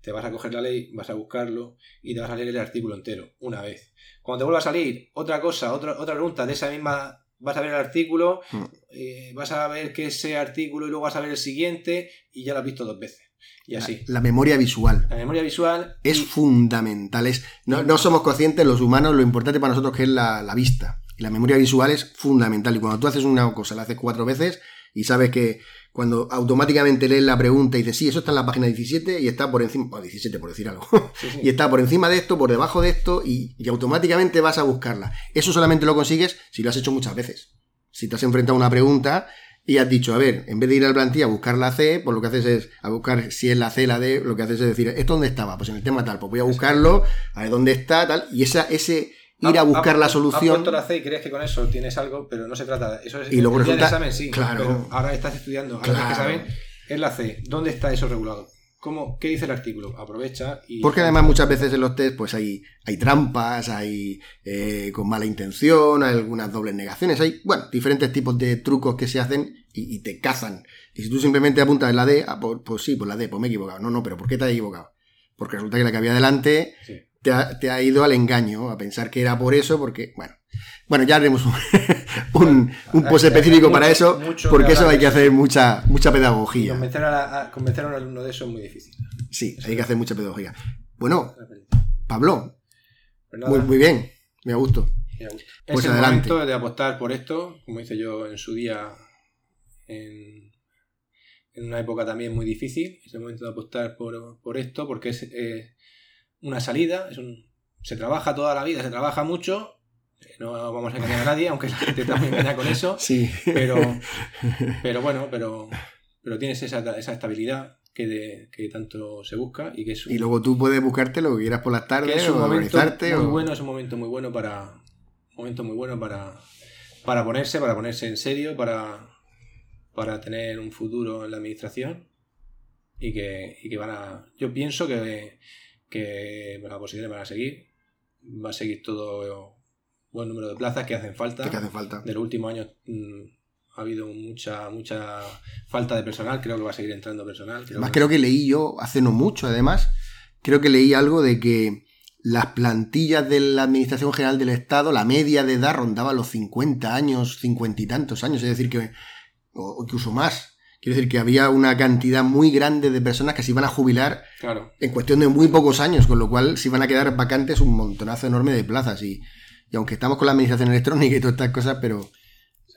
te vas a coger la ley, vas a buscarlo y te vas a leer el artículo entero una vez. Cuando te vuelva a salir otra cosa, otra, otra pregunta de esa misma, vas a ver el artículo, Mm. eh, vas a ver que ese artículo y luego vas a ver el siguiente y ya lo has visto dos veces. Y así. La memoria visual. La memoria visual es y- fundamental. Es, no, no somos conscientes los humanos lo importante para nosotros que es la, la vista. Y la memoria visual es fundamental. Y cuando tú haces una cosa, la haces cuatro veces y sabes que cuando automáticamente lees la pregunta y dices, sí, eso está en la página 17 y está por encima, o 17 por decir algo, sí, sí. y está por encima de esto, por debajo de esto y, y automáticamente vas a buscarla. Eso solamente lo consigues si lo has hecho muchas veces. Si te has enfrentado a una pregunta y has dicho, a ver, en vez de ir al plantilla a buscar la C, pues lo que haces es, a buscar si es la C, la D, lo que haces es decir, ¿esto dónde estaba? Pues en el tema tal, pues voy a buscarlo, a ver dónde está, tal, y esa, ese ir a buscar la solución... Has la C y crees que con eso tienes algo, pero no se trata de eso. Es, y luego el resulta... del examen sí, claro, pero ahora estás estudiando, ahora claro. que saben, es la C, ¿dónde está eso regulado? ¿Cómo, ¿Qué dice el artículo? Aprovecha y... Porque además muchas veces en los test pues hay, hay trampas, hay eh, con mala intención, hay algunas dobles negaciones, hay, bueno, diferentes tipos de trucos que se hacen y, y te cazan. Y si tú simplemente apuntas en la D, ah, pues, pues, sí, pues la D, pues me he equivocado. No, no, pero ¿por qué te has equivocado? Porque resulta que la que había delante Sí. te, ha, te ha ido al engaño, a pensar que era por eso, porque, bueno. Bueno, ya haremos un, un, un post específico para eso, porque que eso hay que hacer mucha, mucha pedagogía. convencer a, la- a- convencer a un alumno de eso es muy difícil. Sí, hay que hacer mucha pedagogía. Bueno, Pues Pablo, nada, muy, muy bien, me ha gustado. Pues es el adelante. momento de apostar por esto, como hice yo en su día, en, en una época también muy difícil. Es el momento de apostar por, por esto, porque es eh, una salida, es un, se trabaja toda la vida, se trabaja mucho. No vamos a engañar a nadie, aunque la gente también engaña con eso. Sí. Pero, pero bueno, pero, pero tienes esa, esa estabilidad que, de- que tanto se busca y que es un, Y luego tú puedes buscarte lo que quieras por las tardes es un o momento organizarte. muy o... bueno, es un momento muy bueno para un momento muy bueno para, para ponerse, para ponerse en serio, para, para tener un futuro en la administración y que, y que van a. Yo pienso que, que las posiciones van a seguir. Va a seguir todo buen número de plazas que hacen falta. que hace falta. De los últimos años mm, ha habido mucha, mucha falta de personal. Creo que va a seguir entrando personal. Creo Además, que- creo que leí yo hace no mucho, además, creo que leí algo de que las plantillas de la Administración General del Estado, la media de edad rondaba los 50 años, 50 y tantos años, es decir, que, o incluso más. Quiero decir que había una cantidad muy grande de personas que se iban a jubilar Claro. en cuestión de muy pocos años, con lo cual se iban a quedar vacantes un montonazo enorme de plazas. Y, y aunque estamos con la administración electrónica y todas estas cosas, pero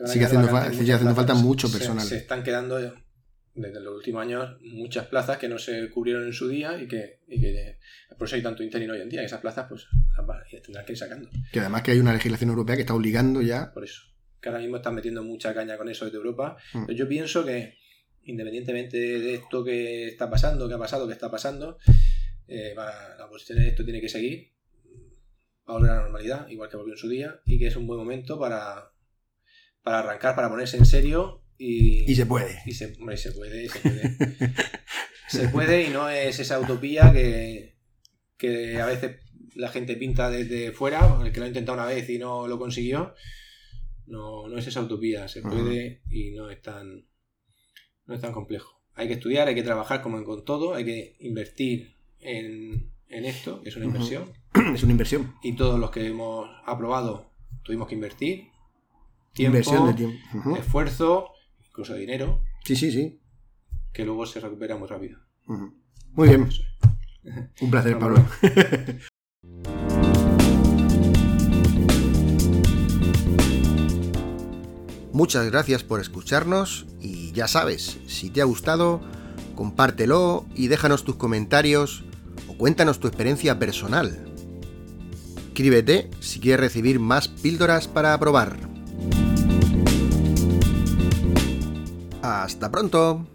Sigue haciendo fa- sigue haciendo falta mucho personal. Se, están quedando desde los últimos años muchas plazas que no se cubrieron en su día y que, y que por eso hay tanto interino hoy en día. Y esas plazas pues las tendrán que ir sacando. que además que hay una legislación europea que está obligando ya. Por eso. Que ahora mismo están metiendo mucha caña con eso desde Europa. Mm. Pero yo pienso que independientemente de esto que está pasando, que ha pasado, que está pasando, eh, va- la posición de esto tiene que seguir. Va a volver a la normalidad, igual que volvió en su día, y que es un buen momento para, para arrancar, para ponerse en serio y, Y se puede. y se, hombre, se puede, y se puede. se puede y no es esa utopía que, que a veces la gente pinta desde fuera, el que lo ha intentado una vez y no lo consiguió. No, no es esa utopía, se puede y no es tan no es tan complejo. Hay que estudiar, hay que trabajar como en con todo, hay que invertir en, en esto, que es una inversión. Es una inversión. Y todos los que hemos aprobado tuvimos que invertir. Tiempo, Inversión de tiempo. Esfuerzo, incluso dinero, Sí, sí, sí. que luego se recupera muy rápido. Muy bien. Un placer, Pablo. Muchas gracias por escucharnos y ya sabes, si te ha gustado, compártelo y déjanos tus comentarios o cuéntanos tu experiencia personal. Escríbete si quieres recibir más píldoras para probar. Hasta pronto.